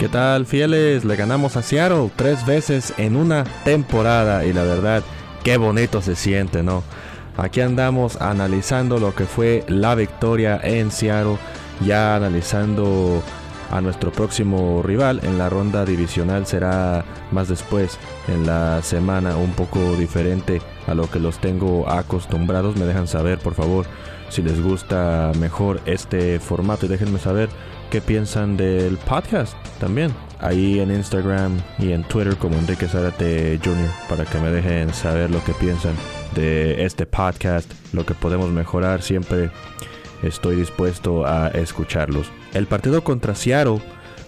¿Qué tal, fieles? Le ganamos a Seattle tres veces en una temporada y la verdad, qué bonito se siente, ¿no? Aquí andamos analizando lo que fue la victoria en Seattle, ya analizando a nuestro próximo rival en la ronda divisional será más después en la semana un poco diferente a lo que los tengo acostumbrados me dejan saber por favor si les gusta mejor este formato y déjenme saber qué piensan del podcast también. Ahí en Instagram y en Twitter como Enrique Zárate Jr. para que me dejen saber lo que piensan de este podcast, lo que podemos mejorar. Siempre estoy dispuesto a escucharlos. El partido contra Seattle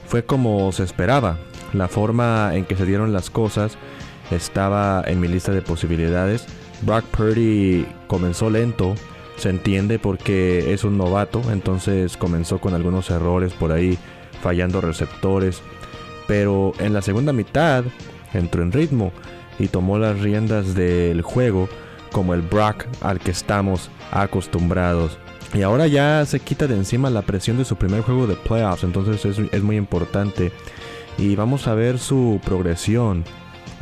fue como se esperaba. La forma en que se dieron las cosas estaba en mi lista de posibilidades. Brock Purdy comenzó lento, se entiende porque es un novato, entonces comenzó con algunos errores por ahí, fallando receptores. Pero en la segunda mitad entró en ritmo y tomó las riendas del juego como el Brock al que estamos acostumbrados. Y ahora ya se quita de encima la presión de su primer juego de playoffs, entonces es, es muy importante. Y vamos a ver su progresión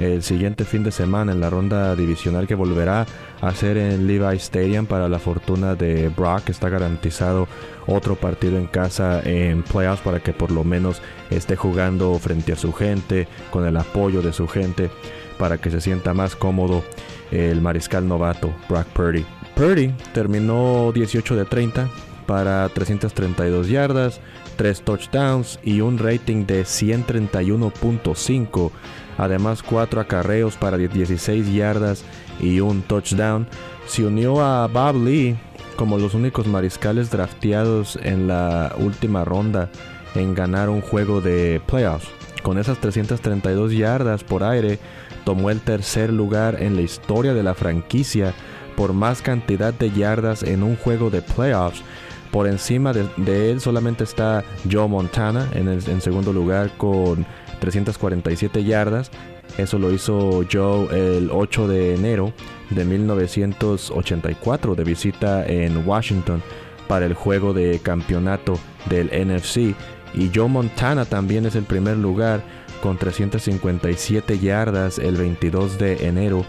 el siguiente fin de semana en la ronda divisional que volverá a ser en Levi Stadium para la fortuna de Brock. Está garantizado otro partido en casa en playoffs para que por lo menos esté jugando frente a su gente, con el apoyo de su gente, para que se sienta más cómodo el mariscal novato Brock Purdy. Purdy terminó 18 de 30 para 332 yardas, 3 touchdowns y un rating de 131.5 además cuatro acarreos para 16 yardas y un touchdown. Se unió a Bob Lee como los únicos mariscales drafteados en la última ronda en ganar un juego de playoffs. Con esas 332 yardas por aire, tomó el tercer lugar en la historia de la franquicia por más cantidad de yardas en un juego de playoffs. Por encima de, él solamente está Joe Montana en, en segundo lugar con 347 yardas. Eso lo hizo Joe el 8 de enero de 1984 de visita en Washington para el juego de campeonato del NFC. Y Joe Montana también es el primer lugar con 357 yardas el 22 de enero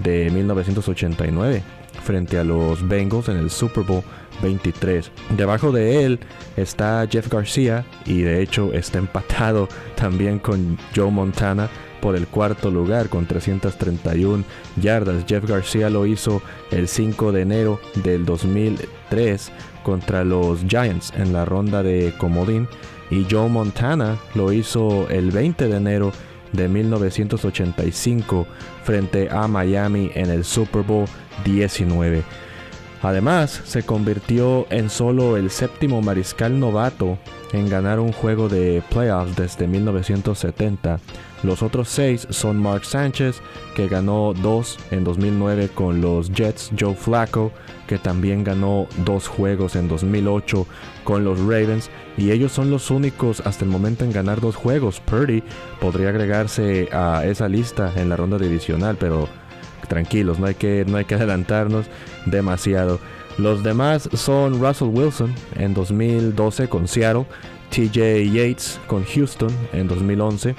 de 1989 frente a los Bengals en el Super Bowl 23. Debajo de él está Jeff García y de hecho está empatado también con Joe Montana por el cuarto lugar con 331 yardas. Jeff García lo hizo el 5 de enero del 2003 contra los Giants en la ronda de comodín y Joe Montana lo hizo el 20 de enero de 1985 frente a Miami en el Super Bowl 19. Además, se convirtió en solo el séptimo mariscal novato en ganar un juego de playoffs desde 1970. Los otros seis son Mark Sánchez, que ganó dos en 2009 con los Jets, Joe Flacco, que también ganó dos juegos en 2008 con los Ravens, y ellos son los únicos hasta el momento en ganar dos juegos. Purdy podría agregarse a esa lista en la ronda divisional, pero tranquilos, no hay que, no hay que adelantarnos demasiado. Los demás son Russell Wilson en 2012 con Seattle, TJ Yates con Houston en 2011,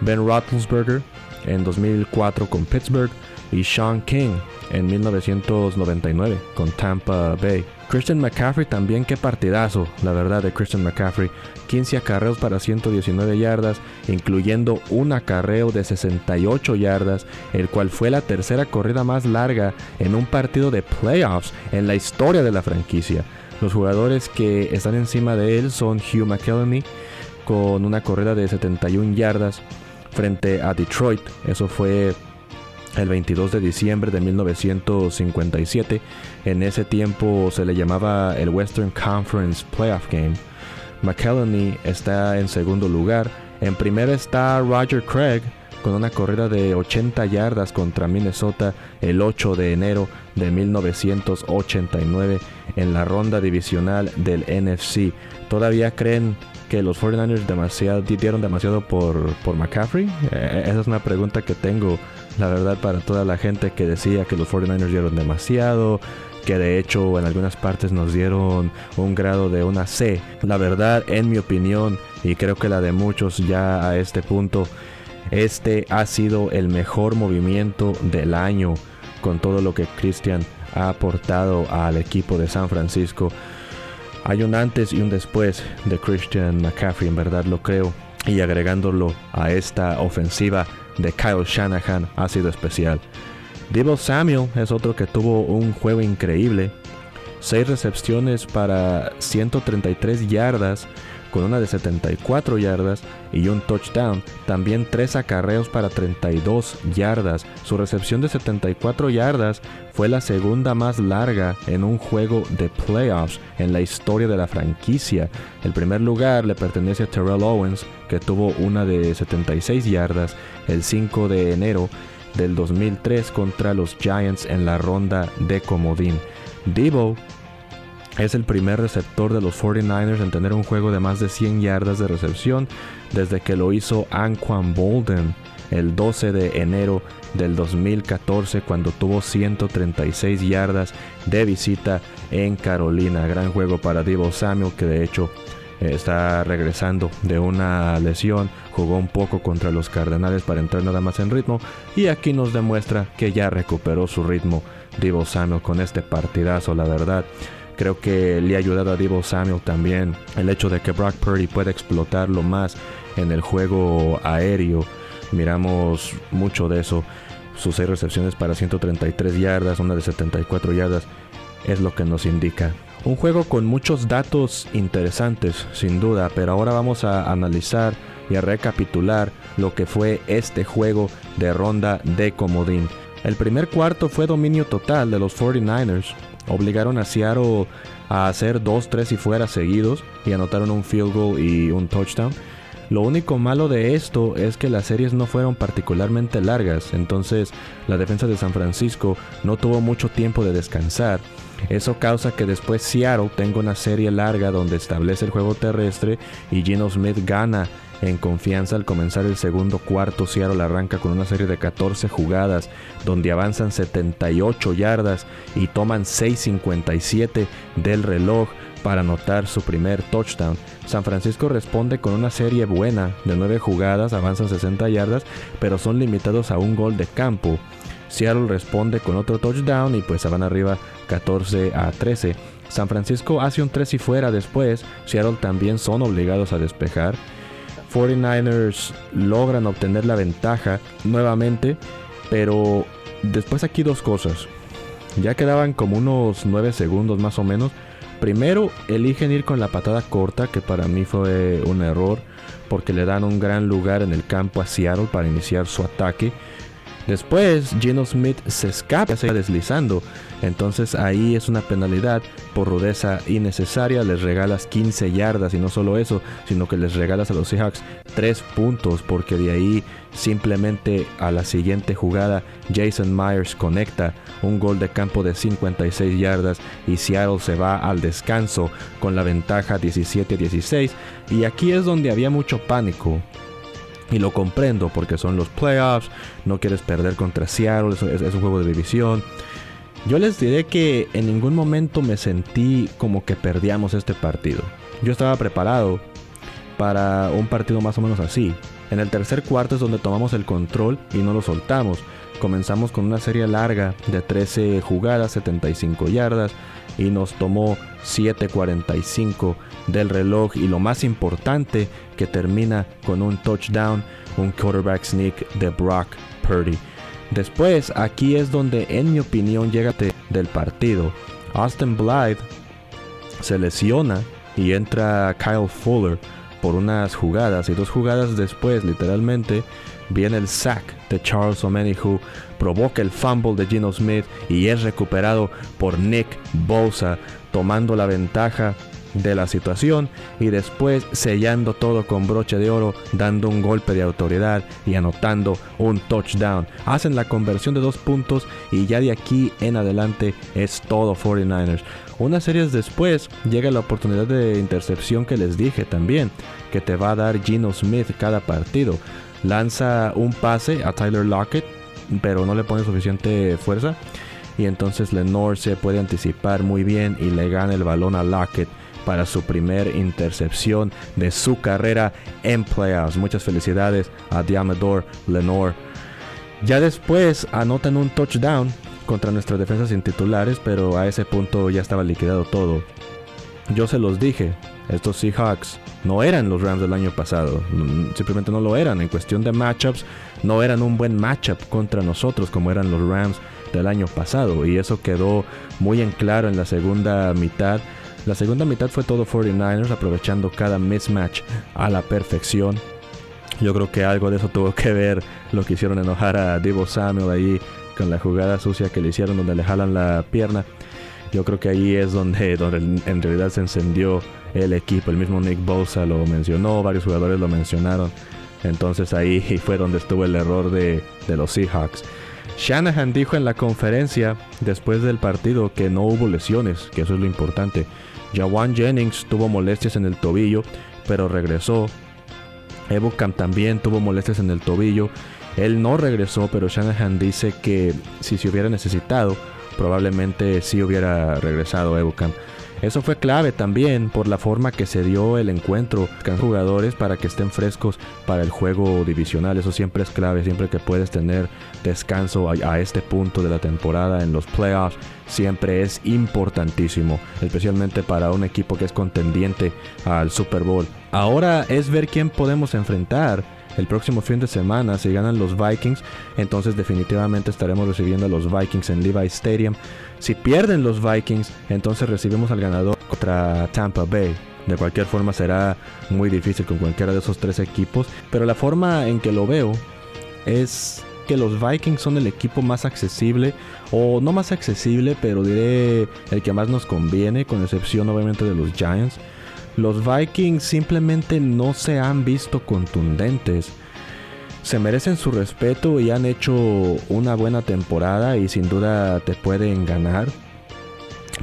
Ben Roethlisberger en 2004 con Pittsburgh y Sean King en 1999 con Tampa Bay. Christian McCaffrey también qué partidazo, la verdad de Christian McCaffrey. 15 acarreos para 119 yardas, incluyendo un acarreo de 68 yardas, el cual fue la tercera corrida más larga en un partido de playoffs en la historia de la franquicia. Los jugadores que están encima de él son Hugh McElhenney con una corrida de 71 yardas frente a Detroit. Eso fue el 22 de diciembre de 1957. En ese tiempo se le llamaba el Western Conference Playoff Game. McElhenney está en segundo lugar. En primero está Roger Craig con una corrida de 80 yardas contra Minnesota el 8 de enero de 1989 en la ronda divisional del NFC. ¿Todavía creen que los 49ers demasiado, dieron demasiado por, por McCaffrey? Eh, esa es una pregunta que tengo la verdad para toda la gente que decía que los 49ers dieron demasiado, que de hecho en algunas partes nos dieron un grado de una C. La verdad, en mi opinión, y creo que la de muchos ya a este punto, este ha sido el mejor movimiento del año con todo lo que Christian ha aportado al equipo de San Francisco. Hay un antes y un después de Christian McCaffrey, en verdad lo creo. Y agregándolo a esta ofensiva de Kyle Shanahan ha sido especial. Debo Samuel es otro que tuvo un juego increíble. 6 recepciones para 133 yardas con una de 74 yardas y un touchdown. También 3 acarreos para 32 yardas. Su recepción de 74 yardas fue la segunda más larga en un juego de playoffs en la historia de la franquicia. El primer lugar le pertenece a Terrell Owens, que tuvo una de 76 yardas el 5 de enero del 2003 contra los Giants en la ronda de comodín. Debo es el primer receptor de los 49ers en tener un juego de más de 100 yardas de recepción desde que lo hizo Anquan Bolden el 12 de enero del 2014 cuando tuvo 136 yardas de visita en Carolina. Gran juego para Debo Samuel que de hecho eh, está regresando de una lesión, jugó un poco contra los Cardenales para entrar nada más en ritmo y aquí nos demuestra que ya recuperó su ritmo Divo Samuel con este partidazo, la verdad. Creo que le ha ayudado a Divo Samuel también el hecho de que Brock Purdy puede explotarlo más en el juego aéreo. Miramos mucho de eso. Sus seis recepciones para 133 yardas, una de 74 yardas, es lo que nos indica. Un juego con muchos datos interesantes, sin duda, pero ahora vamos a analizar y a recapitular lo que fue este juego de ronda de comodín. El primer cuarto fue dominio total de los 49ers, obligaron a Seattle a hacer dos, tres y fuera seguidos y anotaron un field goal y un touchdown. Lo único malo de esto es que las series no fueron particularmente largas, entonces la defensa de San Francisco no tuvo mucho tiempo de descansar. Eso causa que después Seattle tenga una serie larga donde establece el juego terrestre y Gino Smith gana en confianza al comenzar el segundo cuarto, Seattle arranca con una serie de 14 jugadas donde avanzan 78 yardas y toman 6.57 del reloj para anotar su primer touchdown. San Francisco responde con una serie buena de 9 jugadas, avanzan 60 yardas, pero son limitados a un gol de campo. Seattle responde con otro touchdown y pues se van arriba 14 a 13. San Francisco hace un 3 y fuera después, Seattle también son obligados a despejar 49ers logran obtener la ventaja nuevamente, pero después aquí dos cosas. Ya quedaban como unos 9 segundos más o menos. Primero, eligen ir con la patada corta, que para mí fue un error, porque le dan un gran lugar en el campo a Seattle para iniciar su ataque. Después, Geno Smith se escapa, se deslizando. Entonces ahí es una penalidad por rudeza innecesaria. Les regalas 15 yardas y no solo eso, sino que les regalas a los Seahawks 3 puntos porque de ahí simplemente a la siguiente jugada Jason Myers conecta un gol de campo de 56 yardas y Seattle se va al descanso con la ventaja 17-16. Y aquí es donde había mucho pánico y lo comprendo porque son los playoffs, no quieres perder contra Seattle, es, un juego de división. Yo les diré que en ningún momento me sentí como que perdíamos este partido. Yo estaba preparado para un partido más o menos así. En el tercer cuarto es donde tomamos el control y no lo soltamos. Comenzamos con una serie larga de 13 jugadas, 75 yardas y nos tomó 7.45 del reloj y lo más importante que termina con un touchdown, un quarterback sneak de Brock Purdy. Después, aquí es donde en mi opinión llega del partido. Austin Blythe se lesiona y entra Kyle Fuller por unas jugadas y dos jugadas después, literalmente, viene el sack de Charles Omenihu, provoca el fumble de Gino Smith y es recuperado por Nick Bosa, tomando la ventaja de la situación y después sellando todo con broche de oro, dando un golpe de autoridad y anotando un touchdown. Hacen la conversión de dos puntos y ya de aquí en adelante es todo 49ers. Unas series después llega la oportunidad de intercepción que les dije también, que te va a dar Gino Smith cada partido. Lanza un pase a Tyler Lockett, pero no le pone suficiente fuerza y entonces Lenore se puede anticipar muy bien y le gana el balón a Lockett para su primer intercepción de su carrera en playoffs. Muchas felicidades a Diamador Lenore. Ya después anotan un touchdown contra nuestras defensas sin titulares, pero a ese punto ya estaba liquidado todo. Yo se los dije, estos Seahawks no eran los Rams del año pasado, simplemente no lo eran. En cuestión de matchups, no eran un buen matchup contra nosotros como eran los Rams del año pasado. Y eso quedó muy en claro en la segunda mitad. La segunda mitad fue todo 49ers aprovechando cada mismatch a la perfección. Yo creo que algo de eso tuvo que ver lo que hicieron enojar a Divo Samuel ahí con la jugada sucia que le hicieron donde le jalan la pierna. Yo creo que ahí es donde, donde en realidad se encendió el equipo. El mismo Nick Bosa lo mencionó, varios jugadores lo mencionaron. Entonces ahí fue donde estuvo el error de, de los Seahawks. Shanahan dijo en la conferencia después del partido que no hubo lesiones, que eso es lo importante. Jawan Jennings tuvo molestias en el tobillo, pero regresó. Ebukam también tuvo molestias en el tobillo. Él no regresó, pero Shanahan dice que si se hubiera necesitado, probablemente sí hubiera regresado Ebukam. Eso fue clave también por la forma que se dio el encuentro con jugadores para que estén frescos para el juego divisional. Eso siempre es clave, siempre que puedes tener descanso a, este punto de la temporada en los playoffs, siempre es importantísimo, especialmente para un equipo que es contendiente al Super Bowl. Ahora es ver quién podemos enfrentar el próximo fin de semana, si ganan los Vikings, entonces definitivamente estaremos recibiendo a los Vikings en Levi Stadium. Si pierden los Vikings, entonces recibimos al ganador contra Tampa Bay. De cualquier forma será muy difícil con cualquiera de esos tres equipos, pero la forma en que lo veo es que los Vikings son el equipo más accesible, o no más accesible, pero diré el que más nos conviene, con excepción obviamente de los Giants. Los Vikings simplemente no se han visto contundentes. Se merecen su respeto y han hecho una buena temporada y sin duda te pueden ganar.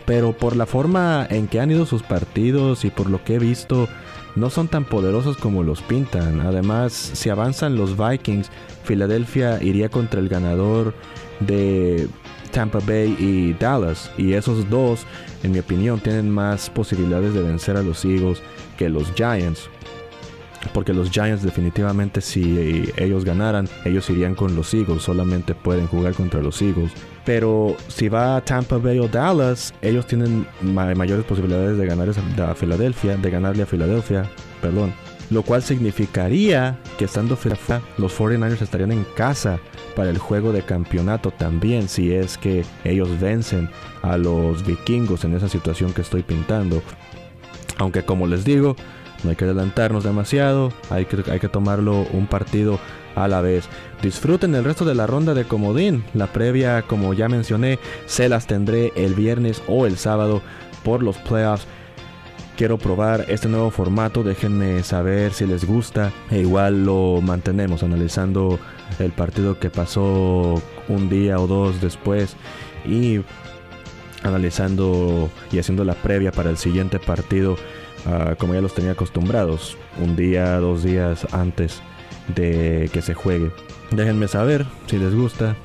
Pero por la forma en que han ido sus partidos y por lo que he visto, no son tan poderosos como los pintan. Además, si avanzan los Vikings, Filadelfia iría contra el ganador de Tampa Bay y Dallas. Y esos dos, en mi opinión, tienen más posibilidades de vencer a los Eagles que los Giants. Porque los Giants definitivamente si ellos ganaran, ellos irían con los Eagles, solamente pueden jugar contra los Eagles. Pero si va a Tampa Bay o Dallas, ellos tienen mayores posibilidades de ganar a Filadelfia, de ganarle a Filadelfia, perdón. Lo cual significaría que estando los 49ers estarían en casa para el juego de campeonato también si es que ellos vencen a los vikingos en esa situación que estoy pintando. Aunque como les digo, no hay que adelantarnos demasiado, hay que, hay que tomarlo un partido a la vez. Disfruten el resto de la ronda de comodín. La previa, como ya mencioné, se las tendré el viernes o el sábado por los playoffs. Quiero probar este nuevo formato, déjenme saber si les gusta. E igual lo mantenemos analizando el partido que pasó un día o dos después y analizando y haciendo la previa para el siguiente partido ah, como ya los tenía acostumbrados, un día, dos días antes de que se juegue. Déjenme saber si les gusta,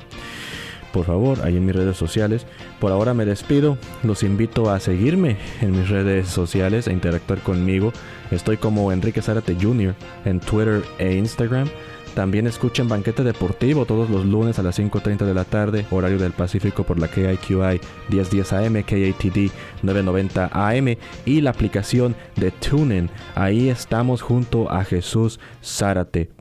por favor, ahí en mis redes sociales. Por ahora me despido, los invito a seguirme en mis redes sociales, a interactuar conmigo. Estoy como Enrique Zárate Jr. en Twitter e Instagram. También escuchen Banquete Deportivo todos los lunes a las 5.30 de la tarde, horario del Pacífico por la KIQI 1010 AM, KATD 990 AM y la aplicación de TuneIn. Ahí estamos junto a Jesús Zárate.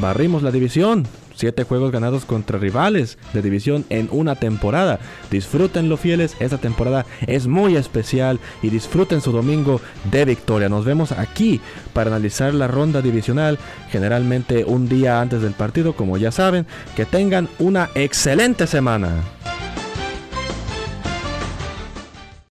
Barrimos la división. Siete juegos ganados contra rivales de división en una temporada. Disfrútenlo fieles, esta temporada es muy especial y disfruten su domingo de victoria. Nos vemos aquí para analizar la ronda divisional, generalmente un día antes del partido, como ya saben. Que tengan una excelente semana.